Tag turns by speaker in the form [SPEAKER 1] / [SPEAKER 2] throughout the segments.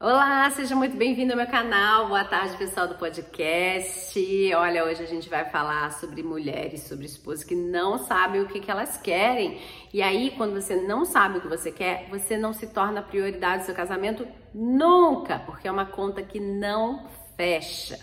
[SPEAKER 1] Olá, seja muito bem-vindo ao meu canal. Boa tarde, pessoal do podcast. Olha, hoje a gente vai falar sobre mulheres, sobre esposas que não sabem o que, que elas querem. E aí, quando você não sabe o que você quer, você não se torna prioridade do seu casamento nunca, porque é uma conta que não fecha.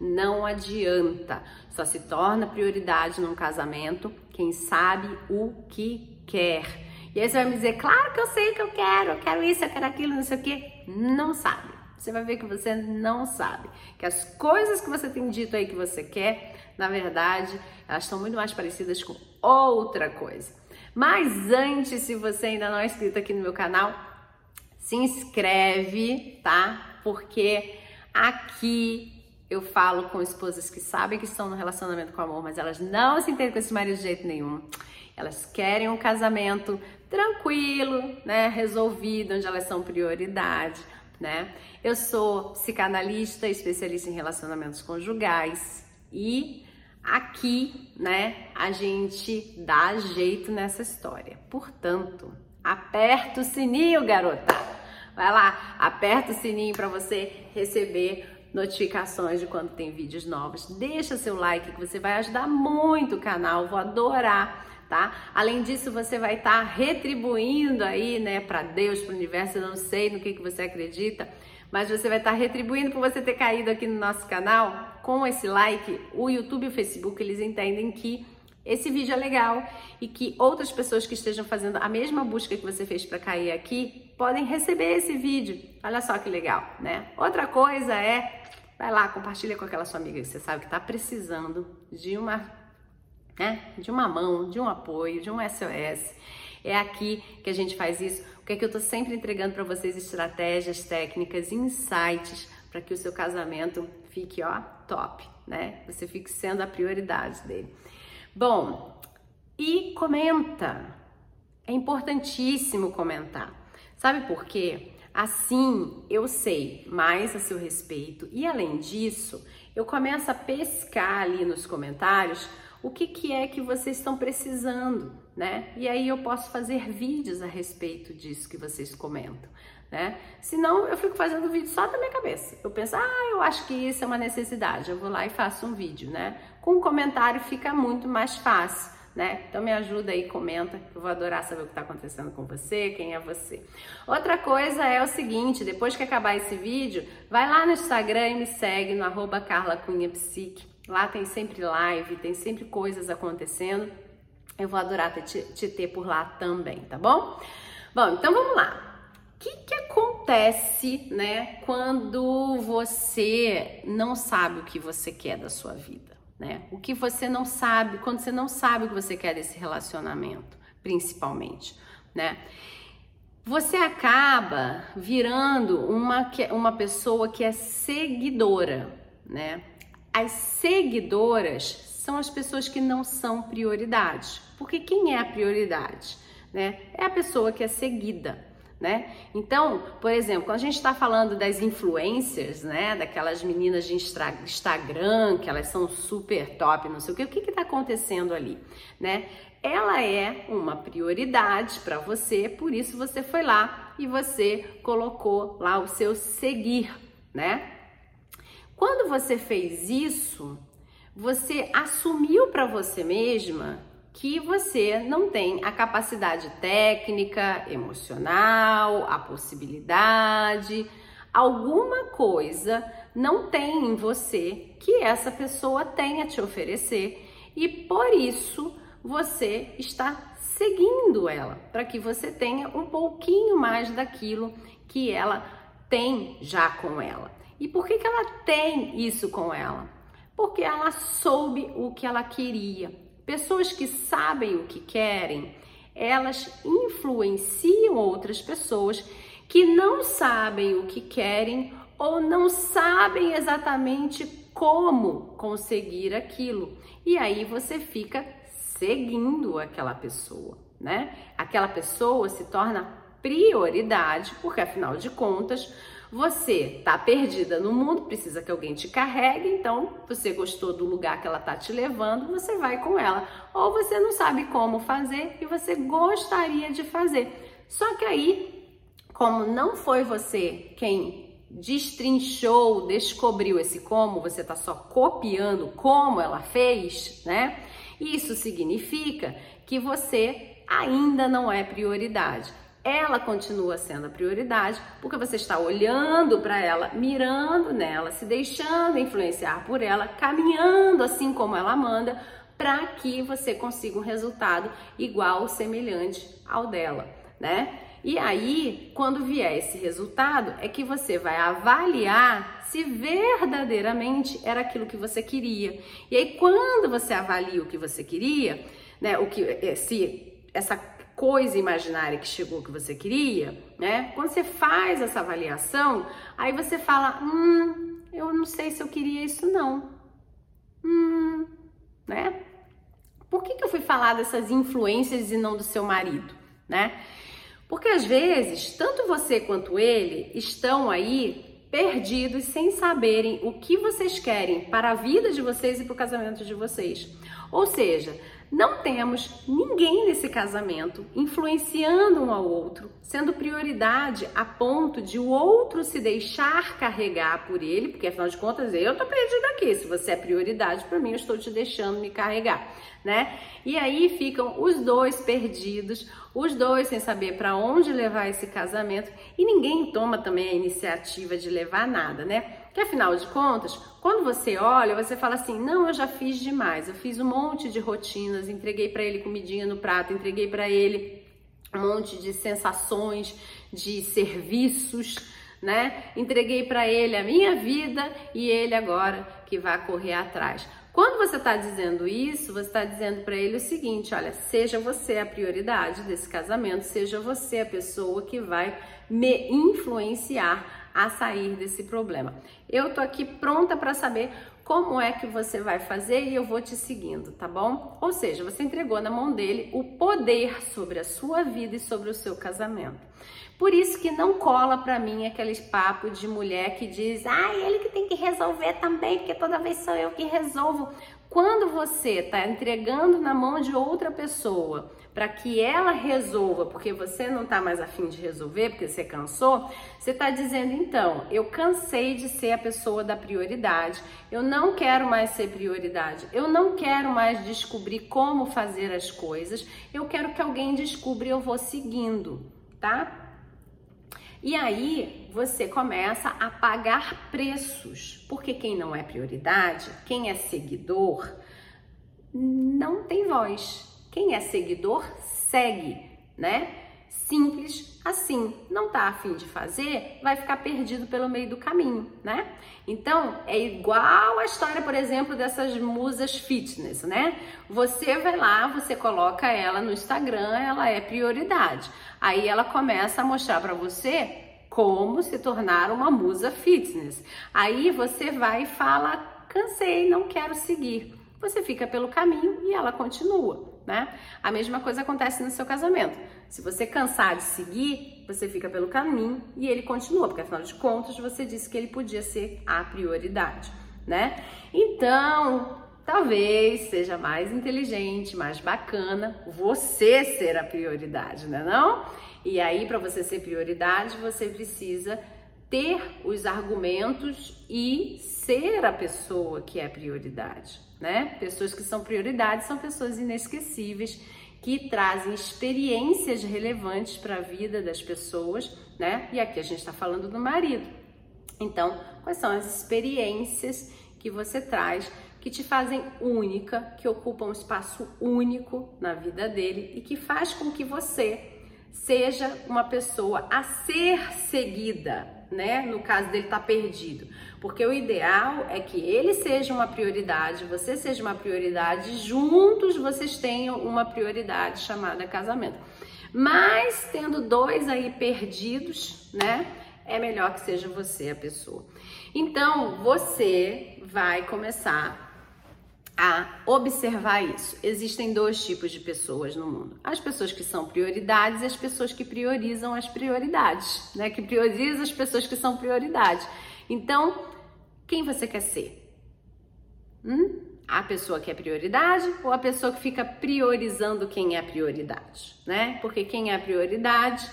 [SPEAKER 1] Não adianta. Só se torna prioridade num casamento quem sabe o que quer. E aí você vai me dizer, claro que eu sei que eu quero, eu quero isso, eu quero aquilo, não sei o quê. Não sabe. Você vai ver que você não sabe. Que as coisas que você tem dito aí que você quer, na verdade, elas estão muito mais parecidas com outra coisa. Mas antes, se você ainda não é inscrito aqui no meu canal, se inscreve, tá? Porque aqui eu falo com esposas que sabem que estão no relacionamento com amor, mas elas não se entendem com esse marido de jeito nenhum. Elas querem um casamento tranquilo, né, resolvido, onde elas são prioridade, né? Eu sou psicanalista, especialista em relacionamentos conjugais e aqui, né, a gente dá jeito nessa história. Portanto, aperta o sininho, garota. Vai lá, aperta o sininho para você receber notificações de quando tem vídeos novos. Deixa seu like que você vai ajudar muito o canal. Vou adorar tá? Além disso, você vai estar tá retribuindo aí, né, para Deus, para o universo, eu não sei no que, que você acredita, mas você vai estar tá retribuindo por você ter caído aqui no nosso canal com esse like. O YouTube e o Facebook, eles entendem que esse vídeo é legal e que outras pessoas que estejam fazendo a mesma busca que você fez para cair aqui podem receber esse vídeo. Olha só que legal, né? Outra coisa é, vai lá, compartilha com aquela sua amiga que você sabe que está precisando de uma né? De uma mão, de um apoio, de um SOS. É aqui que a gente faz isso. O é que eu tô sempre entregando para vocês estratégias, técnicas, insights para que o seu casamento fique, ó, top, né? Você fique sendo a prioridade dele. Bom, e comenta. É importantíssimo comentar. Sabe por quê? Assim eu sei mais a seu respeito e além disso, eu começo a pescar ali nos comentários o que, que é que vocês estão precisando, né? E aí eu posso fazer vídeos a respeito disso que vocês comentam, né? Senão eu fico fazendo vídeo só da minha cabeça. Eu penso, ah, eu acho que isso é uma necessidade, eu vou lá e faço um vídeo, né? Com um comentário fica muito mais fácil. Né? Então me ajuda aí, comenta, eu vou adorar saber o que está acontecendo com você, quem é você. Outra coisa é o seguinte, depois que acabar esse vídeo, vai lá no Instagram e me segue no arroba Carla Cunha Psique. Lá tem sempre live, tem sempre coisas acontecendo. Eu vou adorar te, te ter por lá também, tá bom? Bom, então vamos lá. O que, que acontece, né, quando você não sabe o que você quer da sua vida, né? O que você não sabe, quando você não sabe o que você quer desse relacionamento, principalmente, né? Você acaba virando uma, uma pessoa que é seguidora, né? As seguidoras são as pessoas que não são prioridade. Porque quem é a prioridade? Né? É a pessoa que é seguida. Né? Então, por exemplo, quando a gente está falando das influencers, né, daquelas meninas de Instagram, que elas são super top, não sei o que, o que está acontecendo ali, né? Ela é uma prioridade para você, por isso você foi lá e você colocou lá o seu seguir, né? Quando você fez isso, você assumiu para você mesma que você não tem a capacidade técnica, emocional, a possibilidade, alguma coisa não tem em você que essa pessoa tem a te oferecer e por isso você está seguindo ela, para que você tenha um pouquinho mais daquilo que ela tem já com ela. E por que, que ela tem isso com ela? Porque ela soube o que ela queria. Pessoas que sabem o que querem, elas influenciam outras pessoas que não sabem o que querem ou não sabem exatamente como conseguir aquilo. E aí você fica seguindo aquela pessoa, né? Aquela pessoa se torna prioridade, porque afinal de contas, você tá perdida no mundo, precisa que alguém te carregue, então você gostou do lugar que ela tá te levando, você vai com ela. Ou você não sabe como fazer e você gostaria de fazer. Só que aí, como não foi você quem destrinchou, descobriu esse como, você está só copiando como ela fez, né? Isso significa que você ainda não é prioridade. Ela continua sendo a prioridade porque você está olhando para ela, mirando nela, se deixando influenciar por ela, caminhando assim como ela manda, para que você consiga um resultado igual ou semelhante ao dela, né? E aí, quando vier esse resultado, é que você vai avaliar se verdadeiramente era aquilo que você queria. E aí, quando você avalia o que você queria, né, o que eh, se essa coisa imaginária que chegou que você queria, né? Quando você faz essa avaliação, aí você fala: "Hum, eu não sei se eu queria isso não". Hum, né? Por que, que eu fui falar dessas influências e não do seu marido, né? Porque às vezes, tanto você quanto ele estão aí perdidos sem saberem o que vocês querem para a vida de vocês e para o casamento de vocês. Ou seja, não temos ninguém nesse casamento influenciando um ao outro, sendo prioridade a ponto de o outro se deixar carregar por ele, porque afinal de contas eu tô perdido aqui. Se você é prioridade para mim, eu estou te deixando me carregar, né? E aí ficam os dois perdidos, os dois sem saber para onde levar esse casamento e ninguém toma também a iniciativa de levar nada, né? Que afinal de contas, quando você olha, você fala assim: "Não, eu já fiz demais. Eu fiz um monte de rotinas, entreguei para ele comidinha no prato, entreguei para ele um monte de sensações, de serviços, né? Entreguei para ele a minha vida e ele agora que vai correr atrás. Quando você está dizendo isso, você está dizendo para ele o seguinte: olha, seja você a prioridade desse casamento, seja você a pessoa que vai me influenciar a sair desse problema. Eu tô aqui pronta para saber como é que você vai fazer e eu vou te seguindo, tá bom? Ou seja, você entregou na mão dele o poder sobre a sua vida e sobre o seu casamento. Por isso que não cola para mim aquele papo de mulher que diz: "Ah, ele que tem que resolver também, porque toda vez sou eu que resolvo". Quando você está entregando na mão de outra pessoa para que ela resolva, porque você não está mais afim de resolver, porque você cansou, você está dizendo então, eu cansei de ser a pessoa da prioridade, eu não quero mais ser prioridade, eu não quero mais descobrir como fazer as coisas, eu quero que alguém descubra e eu vou seguindo, tá? E aí você começa a pagar preços, porque quem não é prioridade, quem é seguidor, não tem voz. Quem é seguidor segue, né? Simples assim. Não tá afim de fazer, vai ficar perdido pelo meio do caminho, né? Então, é igual a história, por exemplo, dessas musas fitness, né? Você vai lá, você coloca ela no Instagram, ela é prioridade. Aí ela começa a mostrar para você como se tornar uma musa fitness. Aí você vai e fala: cansei, não quero seguir. Você fica pelo caminho e ela continua, né? A mesma coisa acontece no seu casamento. Se você cansar de seguir, você fica pelo caminho e ele continua, porque afinal de contas você disse que ele podia ser a prioridade, né? Então, talvez seja mais inteligente, mais bacana você ser a prioridade, né não? E aí para você ser prioridade, você precisa ter os argumentos e ser a pessoa que é prioridade, né? Pessoas que são prioridades são pessoas inesquecíveis que trazem experiências relevantes para a vida das pessoas, né? E aqui a gente está falando do marido. Então, quais são as experiências que você traz que te fazem única, que ocupam um espaço único na vida dele e que faz com que você seja uma pessoa a ser seguida, né? No caso dele tá perdido. Porque o ideal é que ele seja uma prioridade, você seja uma prioridade, juntos vocês tenham uma prioridade chamada casamento. Mas tendo dois aí perdidos, né? É melhor que seja você a pessoa. Então, você vai começar a observar isso. Existem dois tipos de pessoas no mundo: as pessoas que são prioridades e as pessoas que priorizam as prioridades, né? Que priorizam as pessoas que são prioridade. Então, quem você quer ser? Hum? A pessoa que é prioridade ou a pessoa que fica priorizando quem é prioridade, né? Porque quem é prioridade,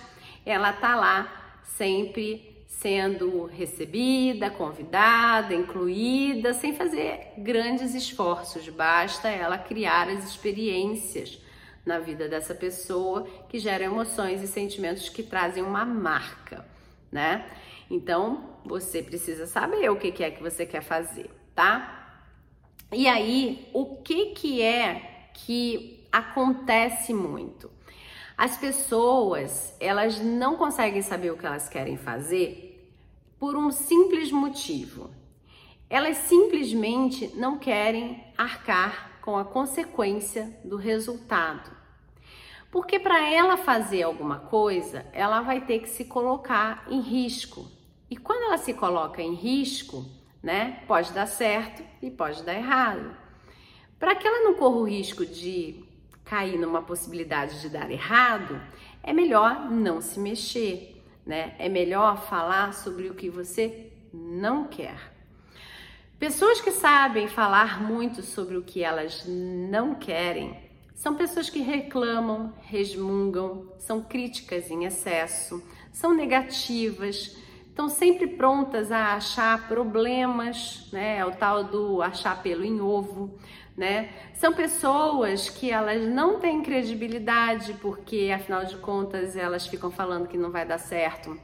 [SPEAKER 1] ela tá lá sempre sendo recebida, convidada, incluída, sem fazer grandes esforços. Basta ela criar as experiências na vida dessa pessoa que geram emoções e sentimentos que trazem uma marca, né? Então você precisa saber o que é que você quer fazer, tá? E aí, o que que é que acontece muito? As pessoas, elas não conseguem saber o que elas querem fazer por um simples motivo. Elas simplesmente não querem arcar com a consequência do resultado. Porque para ela fazer alguma coisa, ela vai ter que se colocar em risco. E quando ela se coloca em risco, né, pode dar certo e pode dar errado. Para que ela não corra o risco de cair numa possibilidade de dar errado, é melhor não se mexer, né? É melhor falar sobre o que você não quer. Pessoas que sabem falar muito sobre o que elas não querem são pessoas que reclamam, resmungam, são críticas em excesso, são negativas, estão sempre prontas a achar problemas, né? É o tal do achar pelo em ovo né? São pessoas que elas não têm credibilidade porque, afinal de contas, elas ficam falando que não vai dar certo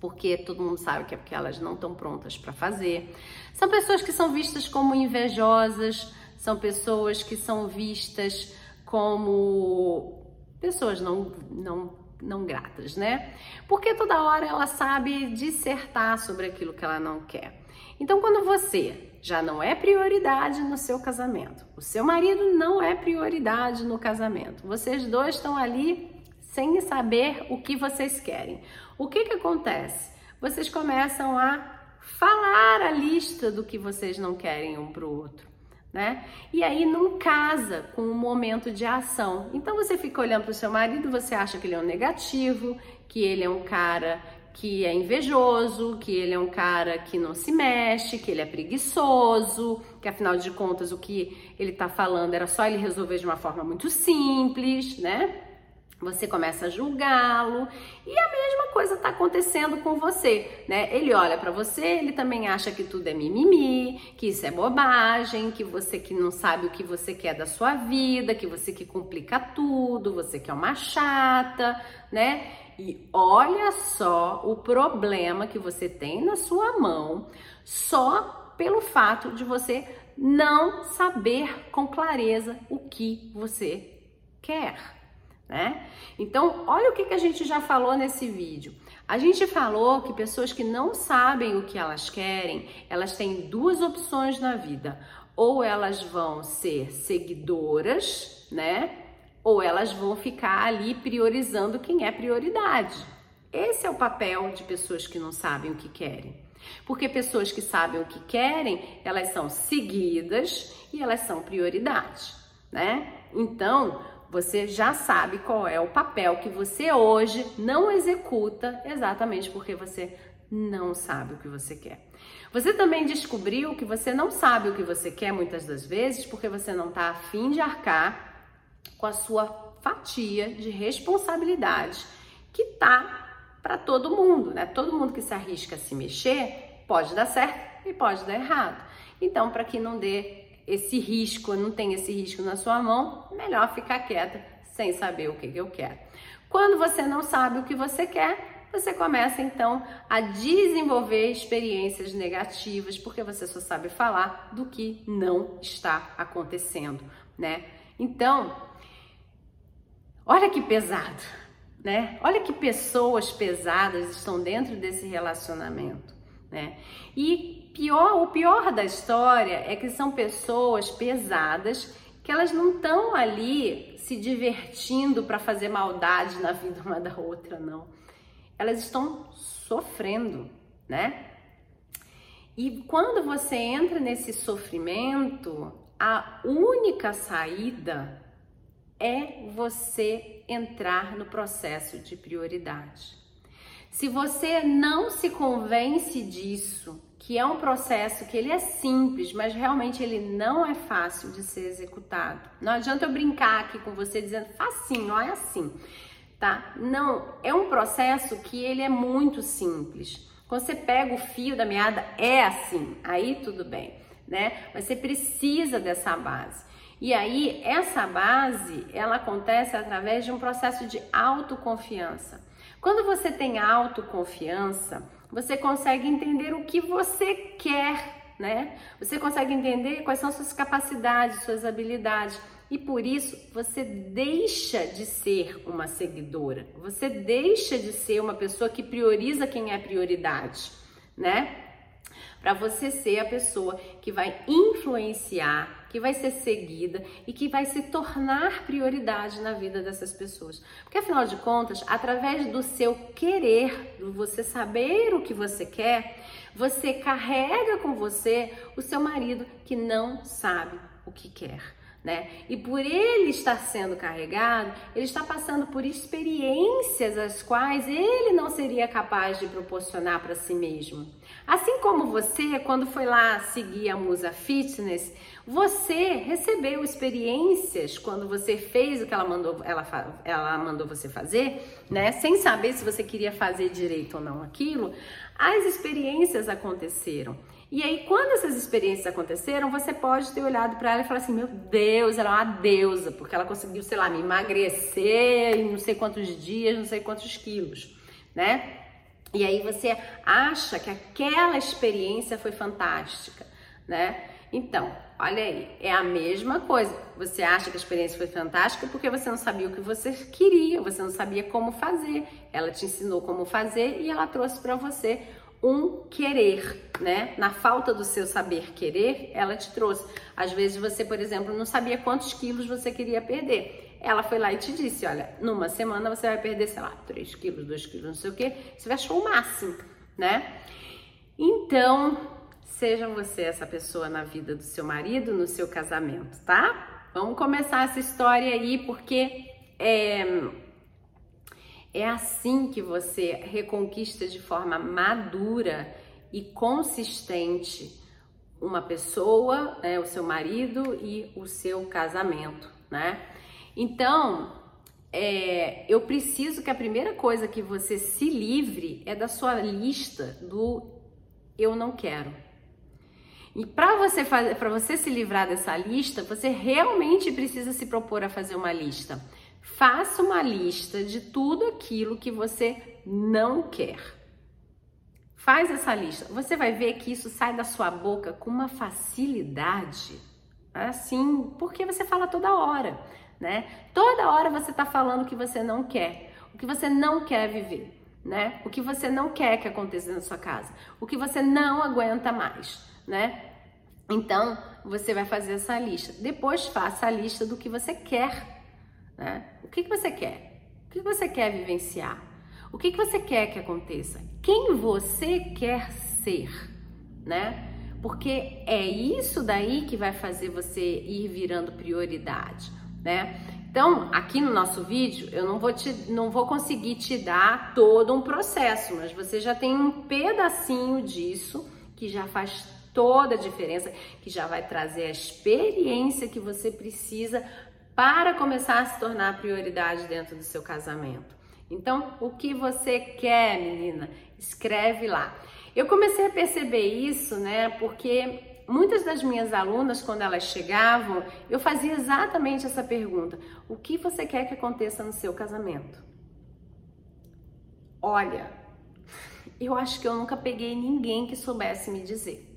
[SPEAKER 1] porque todo mundo sabe que é porque elas não estão prontas para fazer. São pessoas que são vistas como invejosas, são pessoas que são vistas como pessoas não, não, não gratas, né? Porque toda hora ela sabe dissertar sobre aquilo que ela não quer. Então, quando você já não é prioridade no seu casamento, o seu marido não é prioridade no casamento, vocês dois estão ali sem saber o que vocês querem. O que que acontece? Vocês começam a falar a lista do que vocês não querem um para o outro. Né? E aí não casa com o momento de ação. Então você fica olhando para o seu marido, você acha que ele é um negativo, que ele é um cara que é invejoso, que ele é um cara que não se mexe, que ele é preguiçoso, que afinal de contas o que ele tá falando era só ele resolver de uma forma muito simples, né? Você começa a julgá-lo e a mesma coisa está acontecendo com você, né? Ele olha para você, ele também acha que tudo é mimimi, que isso é bobagem, que você que não sabe o que você quer da sua vida, que você que complica tudo, você que é uma chata, né? E olha só o problema que você tem na sua mão só pelo fato de você não saber com clareza o que você quer, né? Então, olha o que, que a gente já falou nesse vídeo. A gente falou que pessoas que não sabem o que elas querem, elas têm duas opções na vida. Ou elas vão ser seguidoras, né? ou elas vão ficar ali priorizando quem é prioridade. Esse é o papel de pessoas que não sabem o que querem. Porque pessoas que sabem o que querem, elas são seguidas e elas são prioridade, né? Então, você já sabe qual é o papel que você hoje não executa exatamente porque você não sabe o que você quer. Você também descobriu que você não sabe o que você quer muitas das vezes porque você não está afim de arcar com a sua fatia de responsabilidade que tá para todo mundo, né? Todo mundo que se arrisca a se mexer pode dar certo e pode dar errado. Então, para que não dê esse risco, não tem esse risco na sua mão, melhor ficar quieta sem saber o que, que eu quero. Quando você não sabe o que você quer, você começa então a desenvolver experiências negativas, porque você só sabe falar do que não está acontecendo, né? Então, Olha que pesado, né? Olha que pessoas pesadas estão dentro desse relacionamento, né? E pior, o pior da história é que são pessoas pesadas que elas não estão ali se divertindo para fazer maldade na vida uma da outra, não. Elas estão sofrendo, né? E quando você entra nesse sofrimento, a única saída é você entrar no processo de prioridade. Se você não se convence disso, que é um processo que ele é simples, mas realmente ele não é fácil de ser executado. Não adianta eu brincar aqui com você dizendo facinho, ó, é assim, tá? Não, é um processo que ele é muito simples. Quando você pega o fio da meada, é assim, aí tudo bem, né? Mas você precisa dessa base. E aí, essa base, ela acontece através de um processo de autoconfiança. Quando você tem autoconfiança, você consegue entender o que você quer, né? Você consegue entender quais são suas capacidades, suas habilidades. E por isso você deixa de ser uma seguidora, você deixa de ser uma pessoa que prioriza quem é prioridade, né? Para você ser a pessoa que vai influenciar, que vai ser seguida e que vai se tornar prioridade na vida dessas pessoas. Porque afinal de contas, através do seu querer, do você saber o que você quer, você carrega com você o seu marido que não sabe o que quer né? E por ele estar sendo carregado, ele está passando por experiências as quais ele não seria capaz de proporcionar para si mesmo. Assim como você, quando foi lá seguir a Musa Fitness, você recebeu experiências quando você fez o que ela mandou, ela, ela mandou você fazer, né? Sem saber se você queria fazer direito ou não aquilo, as experiências aconteceram. E aí, quando essas experiências aconteceram, você pode ter olhado para ela e falar assim: meu Deus, ela é uma deusa, porque ela conseguiu, sei lá, me emagrecer em não sei quantos dias, não sei quantos quilos, né? E aí você acha que aquela experiência foi fantástica, né? Então, olha aí, é a mesma coisa. Você acha que a experiência foi fantástica porque você não sabia o que você queria, você não sabia como fazer. Ela te ensinou como fazer e ela trouxe para você um querer, né? Na falta do seu saber querer, ela te trouxe. Às vezes você, por exemplo, não sabia quantos quilos você queria perder. Ela foi lá e te disse: olha, numa semana você vai perder, sei lá, 3 quilos, 2 quilos, não sei o que. Você achou o máximo, né? Então, seja você essa pessoa na vida do seu marido, no seu casamento, tá? Vamos começar essa história aí, porque é é assim que você reconquista de forma madura e consistente uma pessoa, né, o seu marido e o seu casamento, né? Então, é, eu preciso que a primeira coisa que você se livre é da sua lista do eu não quero. E para você fazer, para você se livrar dessa lista, você realmente precisa se propor a fazer uma lista. Faça uma lista de tudo aquilo que você não quer. Faz essa lista. Você vai ver que isso sai da sua boca com uma facilidade, assim, porque você fala toda hora, né? Toda hora você está falando o que você não quer, o que você não quer viver, né? O que você não quer que aconteça na sua casa, o que você não aguenta mais, né? Então, você vai fazer essa lista. Depois faça a lista do que você quer né? O que, que você quer? O que, que você quer vivenciar? O que, que você quer que aconteça? Quem você quer ser, né? Porque é isso daí que vai fazer você ir virando prioridade, né? Então, aqui no nosso vídeo, eu não vou, te, não vou conseguir te dar todo um processo, mas você já tem um pedacinho disso que já faz toda a diferença, que já vai trazer a experiência que você precisa para começar a se tornar prioridade dentro do seu casamento. Então, o que você quer, menina? Escreve lá. Eu comecei a perceber isso, né? Porque muitas das minhas alunas, quando elas chegavam, eu fazia exatamente essa pergunta: o que você quer que aconteça no seu casamento? Olha, eu acho que eu nunca peguei ninguém que soubesse me dizer.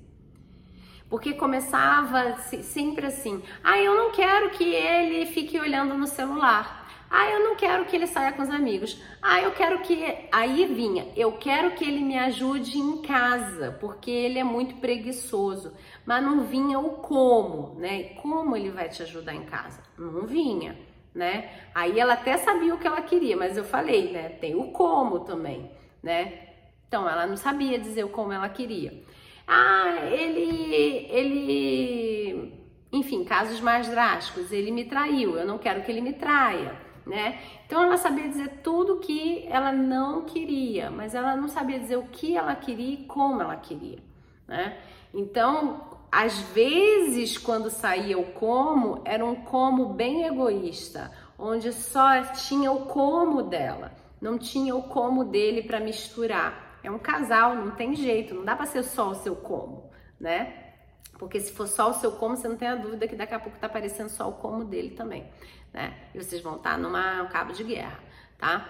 [SPEAKER 1] Porque começava sempre assim: ah, eu não quero que ele fique olhando no celular. Ah, eu não quero que ele saia com os amigos. Ah, eu quero que. Aí vinha, eu quero que ele me ajude em casa, porque ele é muito preguiçoso. Mas não vinha o como, né? Como ele vai te ajudar em casa? Não vinha, né? Aí ela até sabia o que ela queria, mas eu falei, né? Tem o como também, né? Então ela não sabia dizer o como ela queria. Ah, ele, ele, enfim, casos mais drásticos, ele me traiu, eu não quero que ele me traia, né? Então ela sabia dizer tudo que ela não queria, mas ela não sabia dizer o que ela queria e como ela queria, né? Então, às vezes, quando saía o como, era um como bem egoísta, onde só tinha o como dela, não tinha o como dele para misturar É um casal, não tem jeito, não dá para ser só o seu como, né? Porque se for só o seu como, você não tem a dúvida que daqui a pouco tá aparecendo só o como dele também, né? E vocês vão estar tá numa cabo de guerra, tá?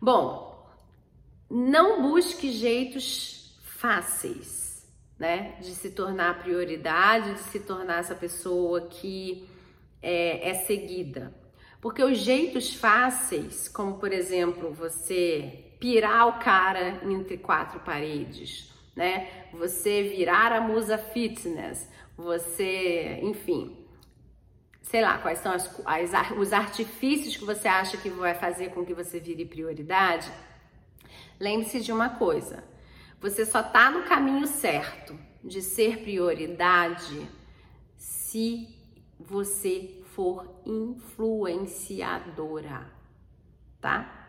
[SPEAKER 1] Bom, não busque jeitos fáceis, né? De se tornar prioridade, de se tornar essa pessoa que é, é seguida. Porque os jeitos fáceis, como por exemplo, você pirar o cara entre quatro paredes, né? Você virar a musa fitness, você, enfim, sei lá, quais são as, as, os artifícios que você acha que vai fazer com que você vire prioridade. Lembre-se de uma coisa: você só tá no caminho certo de ser prioridade se você for influenciadora, tá?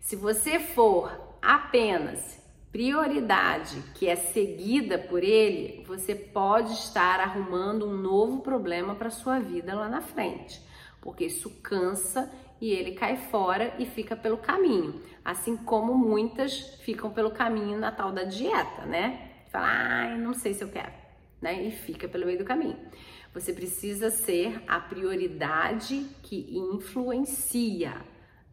[SPEAKER 1] Se você for apenas prioridade que é seguida por ele, você pode estar arrumando um novo problema para sua vida lá na frente, porque isso cansa e ele cai fora e fica pelo caminho, assim como muitas ficam pelo caminho na tal da dieta, né? Fala, ai, não sei se eu quero, né? E fica pelo meio do caminho. Você precisa ser a prioridade que influencia,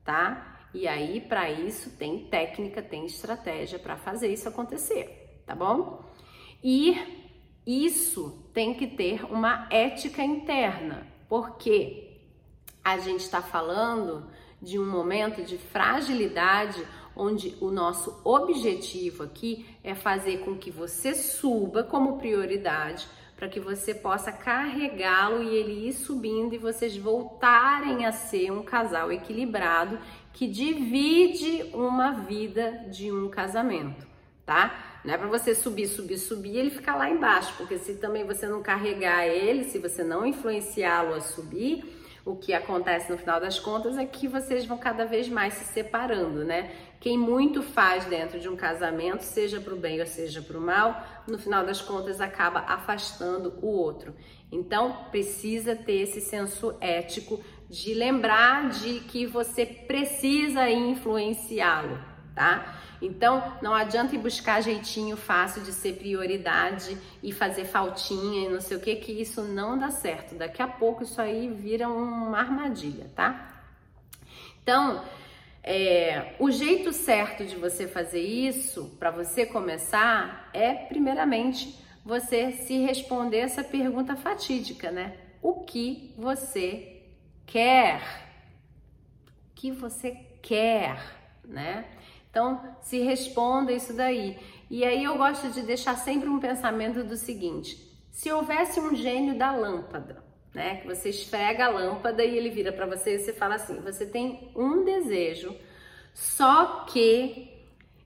[SPEAKER 1] tá? E aí, para isso, tem técnica, tem estratégia para fazer isso acontecer, tá bom? E isso tem que ter uma ética interna, porque a gente está falando de um momento de fragilidade onde o nosso objetivo aqui é fazer com que você suba como prioridade para que você possa carregá-lo e ele ir subindo e vocês voltarem a ser um casal equilibrado que divide uma vida de um casamento, tá? Não é para você subir, subir, subir e ele ficar lá embaixo, porque se também você não carregar ele, se você não influenciá-lo a subir, o que acontece no final das contas é que vocês vão cada vez mais se separando, né? Quem muito faz dentro de um casamento, seja para o bem ou seja para o mal, no final das contas acaba afastando o outro. Então, precisa ter esse senso ético de lembrar de que você precisa influenciá-lo, tá? Então, não adianta ir buscar jeitinho fácil de ser prioridade e fazer faltinha e não sei o que, que isso não dá certo. Daqui a pouco isso aí vira uma armadilha, tá? Então, é, o jeito certo de você fazer isso, para você começar, é primeiramente você se responder essa pergunta fatídica, né? O que você quer? O que você quer, né? Então, se responda isso daí. E aí eu gosto de deixar sempre um pensamento do seguinte: se houvesse um gênio da lâmpada, né, que você esfrega a lâmpada e ele vira para você e você fala assim: você tem um desejo, só que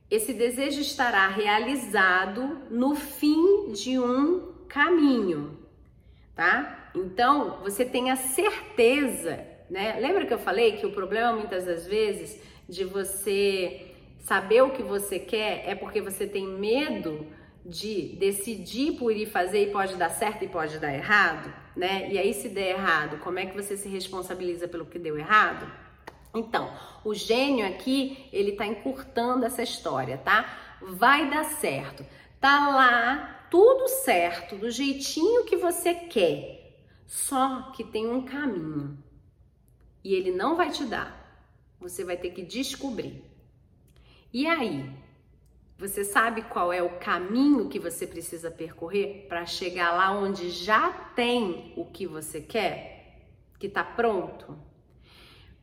[SPEAKER 1] esse desejo estará realizado no fim de um caminho, tá? Então, você tem a certeza, né? Lembra que eu falei que o problema muitas das vezes de você saber o que você quer é porque você tem medo de decidir por ir fazer e pode dar certo e pode dar errado, né? E aí se der errado, como é que você se responsabiliza pelo que deu errado? Então, o gênio aqui, ele tá encurtando essa história, tá? Vai dar certo. Tá lá tudo certo, do jeitinho que você quer. Só que tem um caminho. E ele não vai te dar. Você vai ter que descobrir. E aí, você sabe qual é o caminho que você precisa percorrer para chegar lá onde já tem o que você quer, que está pronto?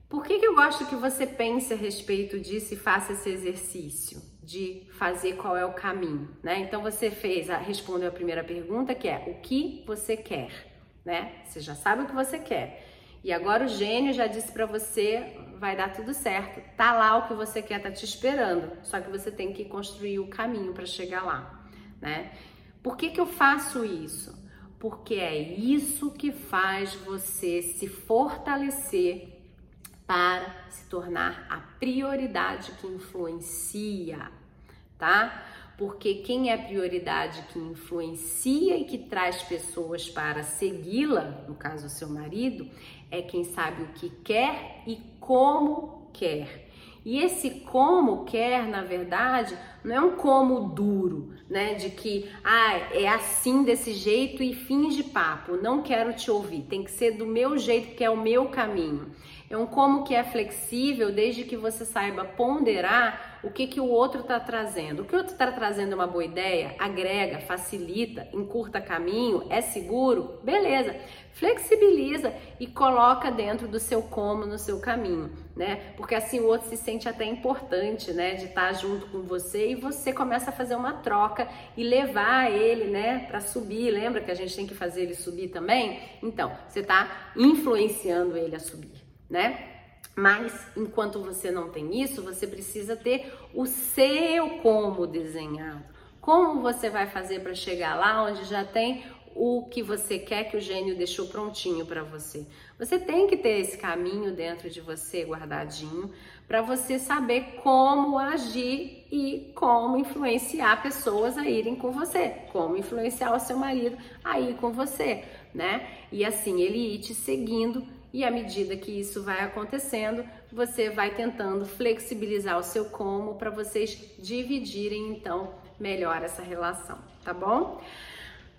[SPEAKER 1] Por que, que eu gosto que você pense a respeito disso e faça esse exercício de fazer qual é o caminho, né? Então você fez, respondeu a primeira pergunta que é o que você quer, né? Você já sabe o que você quer. E agora o gênio já disse para você, vai dar tudo certo. Tá lá o que você quer, tá te esperando. Só que você tem que construir o caminho para chegar lá, né? Por que que eu faço isso? Porque é isso que faz você se fortalecer para se tornar a prioridade que influencia, tá? Porque quem é prioridade que influencia e que traz pessoas para segui-la, no caso seu marido, é quem sabe o que quer e como quer. E esse como quer, na verdade, não é um como duro, né? De que, ah, é assim desse jeito e finge papo, não quero te ouvir, tem que ser do meu jeito, que é o meu caminho. É um como que é flexível, desde que você saiba ponderar o que, que o outro está trazendo. O que o outro está trazendo é uma boa ideia, agrega, facilita, encurta caminho, é seguro, beleza. Flexibiliza e coloca dentro do seu como, no seu caminho, né? Porque assim o outro se sente até importante, né? De estar tá junto com você e você começa a fazer uma troca e levar ele, né? Para subir. Lembra que a gente tem que fazer ele subir também? Então, você está influenciando ele a subir né? Mas enquanto você não tem isso, você precisa ter o seu como desenhado. Como você vai fazer para chegar lá onde já tem o que você quer que o gênio deixou prontinho para você? Você tem que ter esse caminho dentro de você guardadinho para você saber como agir e como influenciar pessoas a irem com você, como influenciar o seu marido a ir com você, né? E assim ele ir te seguindo e à medida que isso vai acontecendo, você vai tentando flexibilizar o seu como para vocês dividirem então melhor essa relação, tá bom?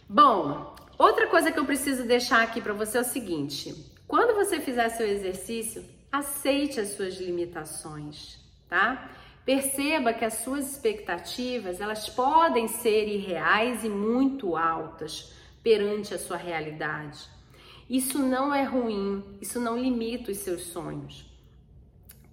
[SPEAKER 1] Bom, outra coisa que eu preciso deixar aqui para você é o seguinte: quando você fizer seu exercício, aceite as suas limitações, tá? Perceba que as suas expectativas, elas podem ser irreais e muito altas perante a sua realidade. Isso não é ruim, isso não limita os seus sonhos.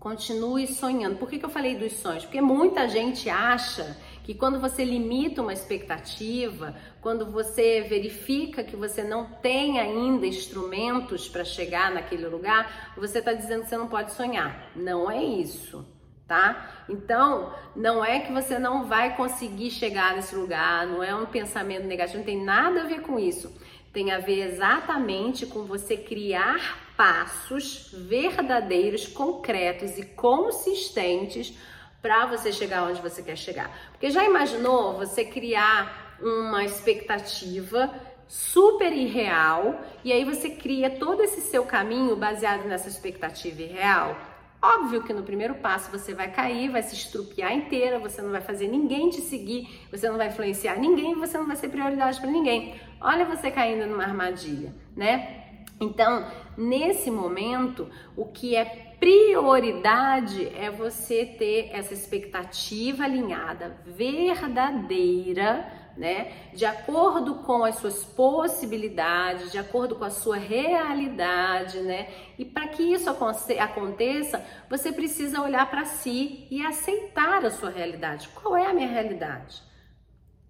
[SPEAKER 1] Continue sonhando. Por que, que eu falei dos sonhos? Porque muita gente acha que quando você limita uma expectativa, quando você verifica que você não tem ainda instrumentos para chegar naquele lugar, você está dizendo que você não pode sonhar. Não é isso, tá? Então, não é que você não vai conseguir chegar nesse lugar, não é um pensamento negativo, não tem nada a ver com isso tem a ver exatamente com você criar passos verdadeiros, concretos e consistentes para você chegar onde você quer chegar. Porque já imaginou você criar uma expectativa super irreal e aí você cria todo esse seu caminho baseado nessa expectativa irreal? Óbvio que no primeiro passo você vai cair, vai se estrupiar inteira, você não vai fazer ninguém te seguir, você não vai influenciar ninguém, você não vai ser prioridade para ninguém. Olha você caindo numa armadilha, né? Então, nesse momento, o que é prioridade é você ter essa expectativa alinhada, verdadeira né? De acordo com as suas possibilidades, de acordo com a sua realidade, né? E para que isso aconteça, você precisa olhar para si e aceitar a sua realidade. Qual é a minha realidade?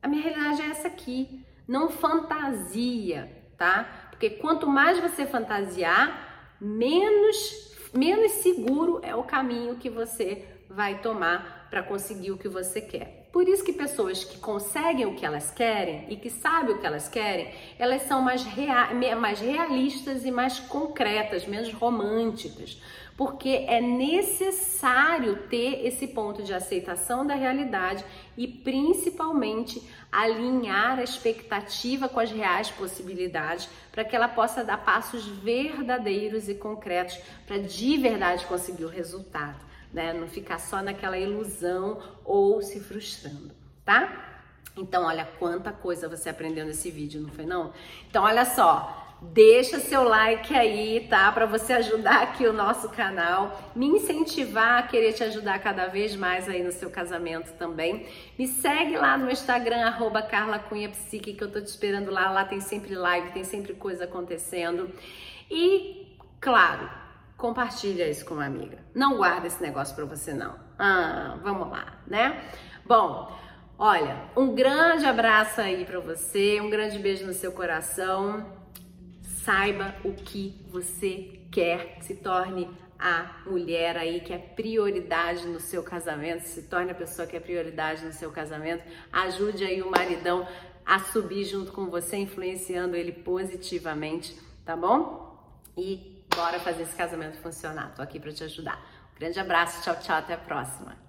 [SPEAKER 1] A minha realidade é essa aqui. Não fantasia, tá? Porque quanto mais você fantasiar, menos menos seguro é o caminho que você vai tomar para conseguir o que você quer. Por isso que pessoas que conseguem o que elas querem e que sabem o que elas querem, elas são mais, rea mais realistas e mais concretas, menos românticas. Porque é necessário ter esse ponto de aceitação da realidade e principalmente alinhar a expectativa com as reais possibilidades para que ela possa dar passos verdadeiros e concretos para de verdade conseguir o resultado né? Não ficar só naquela ilusão ou se frustrando, tá? Então, olha quanta coisa você aprendeu nesse vídeo, não foi não? Então, olha só, deixa seu like aí, tá? Para você ajudar aqui o nosso canal, me incentivar a querer te ajudar cada vez mais aí no seu casamento também. Me segue lá no Instagram, arroba Carla Cunha Psique, que eu tô te esperando lá. Lá tem sempre live, tem sempre coisa acontecendo. E, claro, compartilha isso com uma amiga. Não guarda esse negócio para você não. Ah, vamos lá, né? Bom, olha, um grande abraço aí para você, um grande beijo no seu coração. Saiba o que você quer, se torne a mulher aí que é prioridade no seu casamento, se torne a pessoa que é prioridade no seu casamento. Ajude aí o maridão a subir junto com você, influenciando ele positivamente, tá bom? E Bora fazer esse casamento funcionar. Tô aqui para te ajudar. Um grande abraço, tchau, tchau, até a próxima.